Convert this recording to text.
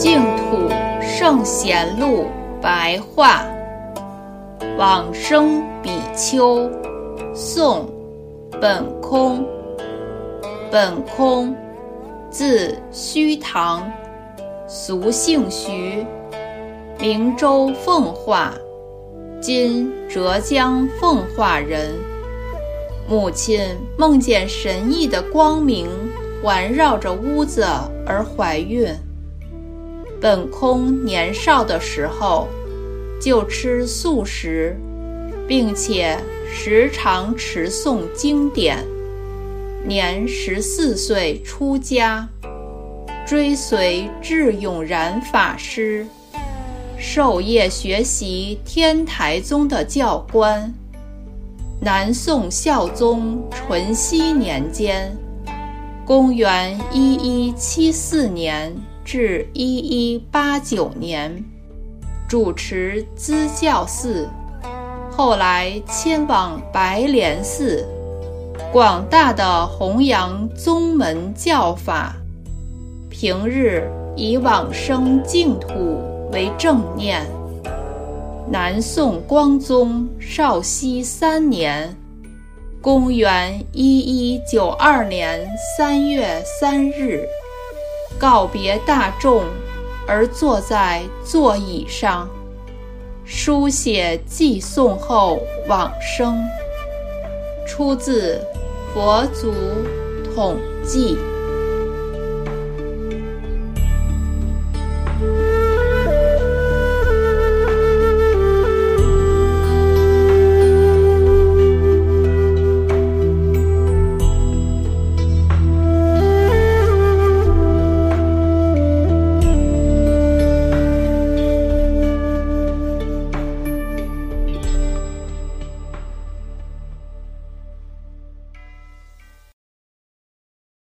净土圣贤录白话，往生比丘，宋，本空。本空，字虚堂，俗姓徐，明州奉化（今浙江奉化）人。母亲梦见神异的光明环绕着屋子而怀孕。本空年少的时候就吃素食，并且时常持诵经典。年十四岁出家，追随智永然法师，授业学习天台宗的教官。南宋孝宗淳熙年间（公元一一七四年至一一八九年），主持资教寺，后来迁往白莲寺。广大的弘扬宗门教法，平日以往生净土为正念。南宋光宗绍熙三年（公元一一九二年三月三日），告别大众而坐在座椅上，书写寄送后往生。出自。佛祖统计。